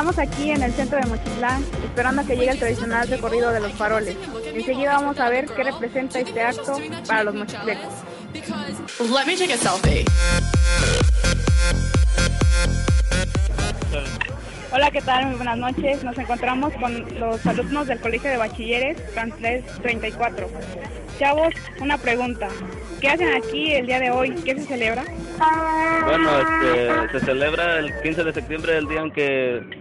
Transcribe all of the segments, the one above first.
Estamos aquí en el centro de Mochitlán esperando a que llegue el tradicional recorrido de los faroles. Enseguida vamos a ver qué representa este acto para los mochitlecos. Let me take a selfie. Hola, ¿qué tal? Muy buenas noches. Nos encontramos con los alumnos del Colegio de Bachilleres Francés 34. Chavos, una pregunta. ¿Qué hacen aquí el día de hoy? ¿Qué se celebra? Bueno, este, se celebra el 15 de septiembre, el día en que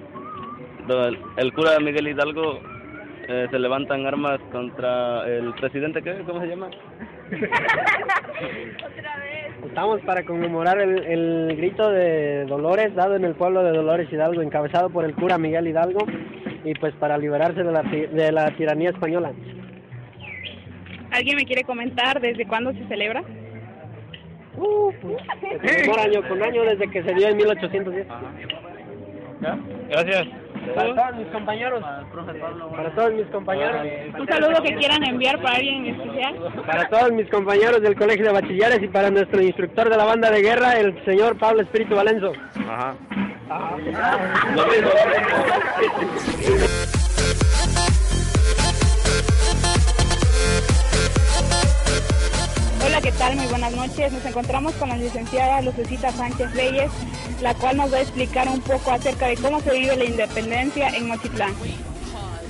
el, el cura Miguel Hidalgo eh, se levantan armas contra el presidente, ¿qué? ¿Cómo se llama? Estamos para conmemorar el, el grito de Dolores dado en el pueblo de Dolores Hidalgo, encabezado por el cura Miguel Hidalgo, y pues para liberarse de la, ti- de la tiranía española. ¿Alguien me quiere comentar desde cuándo se celebra? Uh, pues, conmemora año con año desde que se dio en 1810. Gracias. Para todos mis compañeros, para todos mis compañeros, Un saludo que quieran enviar para alguien en especial. para todos mis compañeros del Colegio de Bachilleres y para nuestro instructor de la banda de guerra, el señor Pablo Espíritu Valenzo. Ajá. Hola, ¿qué tal? Muy buenas noches. Nos encontramos con la licenciada Lucecita Sánchez Reyes, la cual nos va a explicar un poco acerca de cómo se vive la independencia en Mochitlán.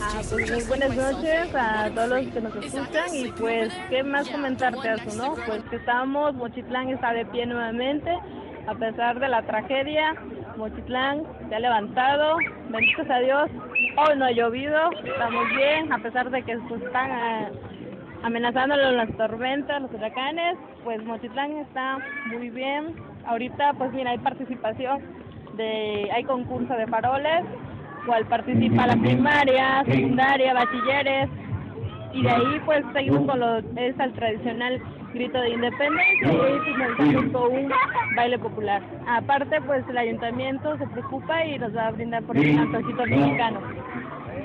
Ah, pues muy buenas noches a todos los que nos escuchan y pues qué más comentarte eso, ¿no? Pues que estamos, Mochitlán está de pie nuevamente, a pesar de la tragedia, Mochitlán se ha levantado, benditos a Dios, hoy no ha llovido, estamos bien, a pesar de que pues, están ah, amenazándolo las tormentas, los huracanes, pues Mochitlán está muy bien, ahorita pues mira, hay participación de, hay concurso de faroles, cual participa la primaria, secundaria, bachilleres y de ahí pues seguimos con lo es el tradicional grito de independencia y finalizamos con un baile popular. Aparte pues el ayuntamiento se preocupa y nos va a brindar por el antojito mexicano.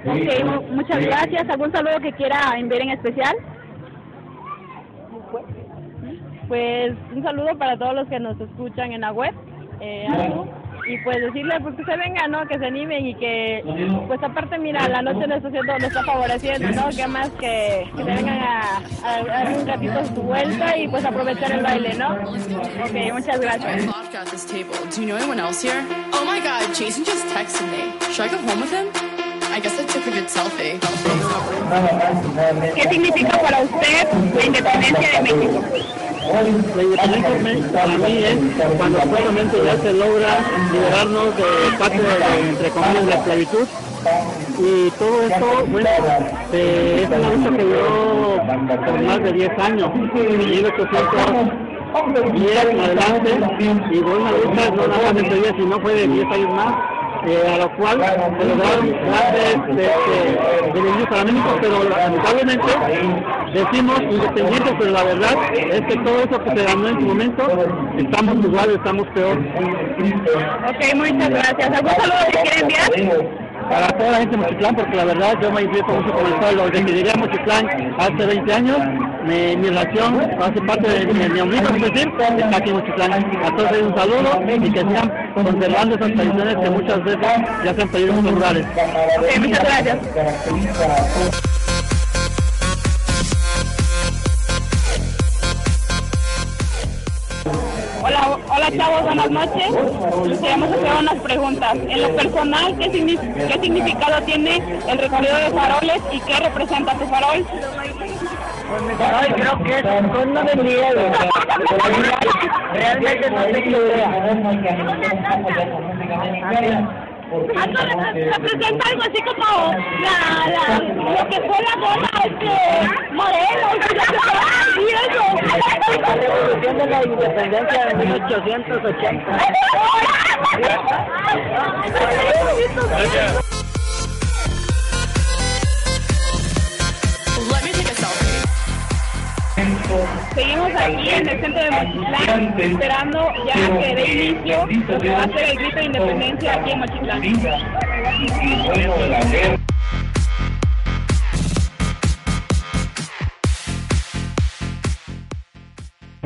Ok, mu- muchas gracias. ¿Algún saludo que quiera enviar en especial? Pues un saludo para todos los que nos escuchan en la web. Eh, algo. y pues decirle pues que se vengan, ¿no? Que se animen y que pues aparte mira, la noche nos está haciendo, nos está favoreciendo, ¿no? Que más que, que se vengan a, a, a dar un ratito su vuelta y pues aprovechar el baile, ¿no? Ok, muchas gracias. Do you know anyone else here? Oh my god, Jason just texted me. Should I go home with him? I guess I took a good selfie. ¿Qué significa para usted la independencia de México? La independencia para mí es cuando supuestamente ya se logra liberarnos de parte de, entre comillas, la esclavitud. Y todo esto, bueno, eh, es una lucha que duró por más de 10 años, de 1810 en adelante, y fue una lucha no nada más de 10, sino fue de 10 años más, eh, a lo cual se lograron grandes este, beneficios para México, pero lamentablemente decimos independientes, pero la verdad es que todo eso que se ganó en su momento, estamos igual, estamos peor. Ok, muchas gracias. ¿Algún saludo que quiera enviar? Para toda la gente de Mochitlán, porque la verdad yo me identifico mucho con el pueblo, decidiré a Mochitlán hace 20 años, mi, mi relación hace parte de mi, mi ombligo, es está aquí en Mochitlán. A todos ellos un saludo y que sigan conservando esas tradiciones que muchas veces ya se han perdido en lugares. Ok, muchas gracias. Hola, hola chavos, buenas noches. Queremos hacer unas preguntas. En lo personal, ¿qué, qué significado tiene el recorrido de faroles y qué representa tu farol? Ay, creo que es con de. Realmente no tengo idea. Representa algo así como la, la, lo que fue la bomba este, Morelos y eso. La revolución de la independencia de 1880. Seguimos aquí en el centro de Mochitlán esperando ya que dé inicio lo que va a ser el grito de independencia aquí en Mochitlán.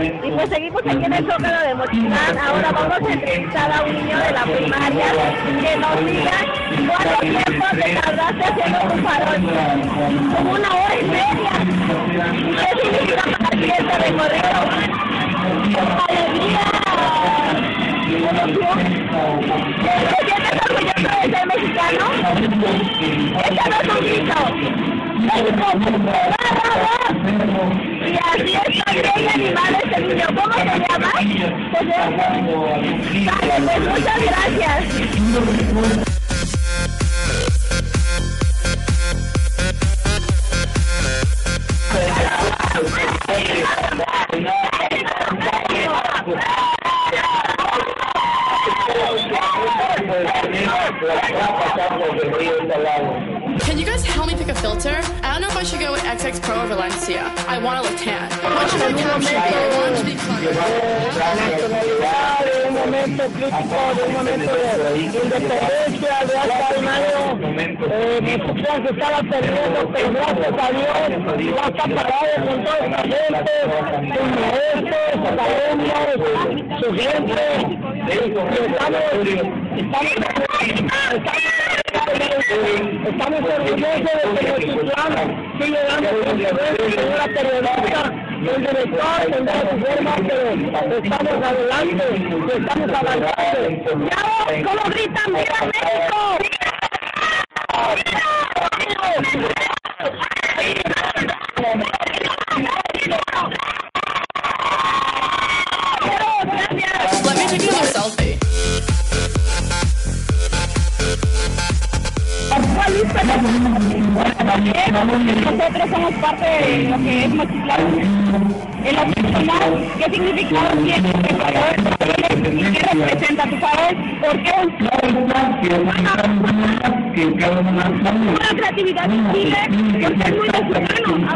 Y pues seguimos aquí en el Zócalo de Mochilán. Ahora vamos a entrevistar a un niño de la primaria que nos diga cuánto tiempo te tardaste haciendo tu farol. Como una hora y media. ¿Qué significa para ti este recorrido? ¡Alegría! ¿Te sientes orgulloso de ser mexicano? Échanos un grito. Y así está niño. ¿Cómo se llama? Vale, pues muchas gracias. Can you guys help me pick a filter? I don't know if I should go with XX Pro or Valencia. I want to look tan. What should I? I want to be. Eh, a Dios. Y estamos, estamos, estamos, estamos orgullosos de que Mexican sigue dando conferencias, señora periodista, el director tendrá su forma, pero estamos adelante, estamos avanzando. ¡Chavos! ¿Cómo gritan ¡Viva México! Let Nosotros somos parte de lo que es Mochitlán. En lo personal, ¿qué significado tiene? ¿Y qué representa tu farol? ¿Por qué? Una creatividad visible, porque es muy mexicano.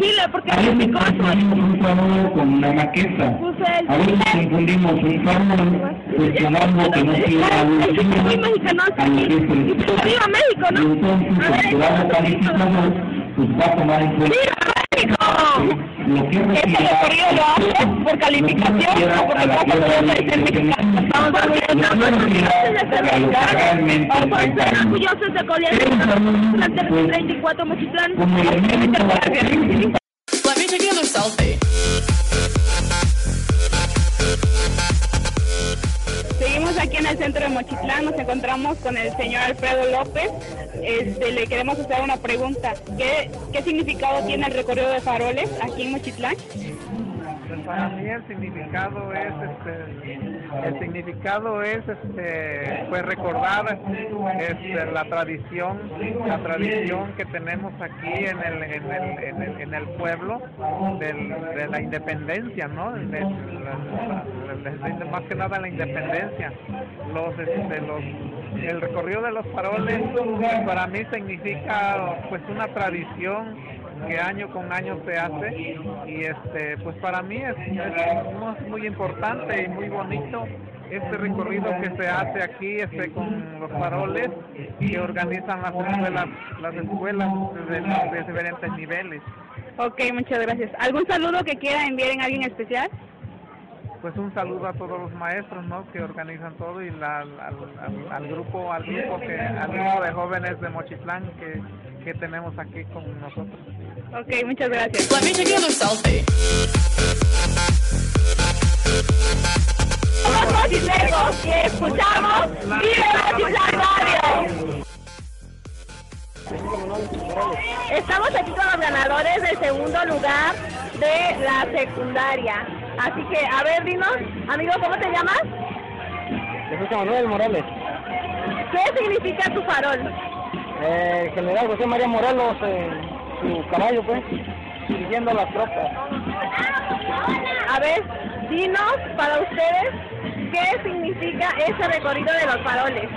Chile, porque cosa. un farol con una maqueta. A veces confundimos un cuestionando que no tiene Es que aquí. Y pues, ¡Viva México, Y no! entonces A ver, el programa calificador pues va a tomar en cuenta lo que Este lo por calificación o ser mexicano. Estamos orgullosos de durante el 34 Mochitlán. Muchas centro de Mochitlán, nos encontramos con el señor Alfredo López. Este, le queremos hacer una pregunta. ¿Qué, ¿Qué significado tiene el recorrido de faroles aquí en Mochitlán? Para mí el significado es este, el significado es este, pues recordar este, la tradición, la tradición que tenemos aquí en el, en el, en el, en el pueblo del- de la independencia, ¿no? Más que nada la independencia. Los, este, los, el recorrido de los faroles para mí significa pues una tradición que año con año se hace y este pues para mí es, es muy- muy importante y muy bonito este recorrido que se hace aquí este con los faroles que organizan las escuelas las escuelas de, de diferentes niveles Ok, muchas gracias. ¿Algún saludo que quiera enviar en alguien especial? pues un saludo a todos los maestros ¿no? que organizan todo y la- al, al- al grupo al grupo que al grupo de jóvenes de Mochitlán que, que tenemos aquí con nosotros Ok, muchas gracias. Let me take another selfie. Somos mochileros y escuchamos ¡Viva Mochitlán Radio! Estamos aquí con los ganadores del segundo lugar de la secundaria. Así que, a ver, dinos, amigo, ¿cómo te llamas? Jesús Manuel Morales, ¿Qué significa tu farol? eh, general José María Morelos, eh, su caballo, pues, dirigiendo las tropas. A ver, dinos para ustedes qué significa ese recorrido de los faroles.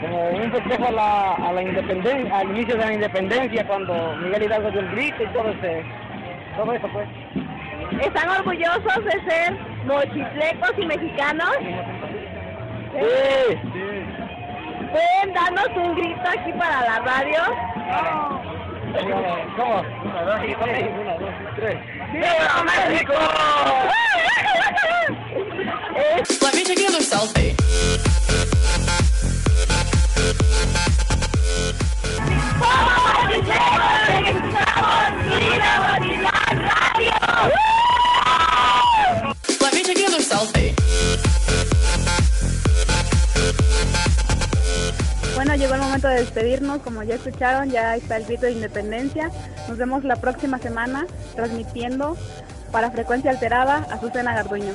Como un festejo a la, a la independencia, al inicio de la independencia, cuando Miguel Hidalgo dio el grito y todo, ese, todo eso, pues. ¿Están orgullosos de ser mochitlecos y mexicanos? Sí. ¿Pueden darnos un grito aquí para la radio? ¿Cómo? Una, dos tres. ¡Viva México! Let me take another selfie. De despedirnos. Como ya escucharon, ya está el grito de independencia. Nos vemos la próxima semana transmitiendo para Frecuencia Alterada Azucena Garduño.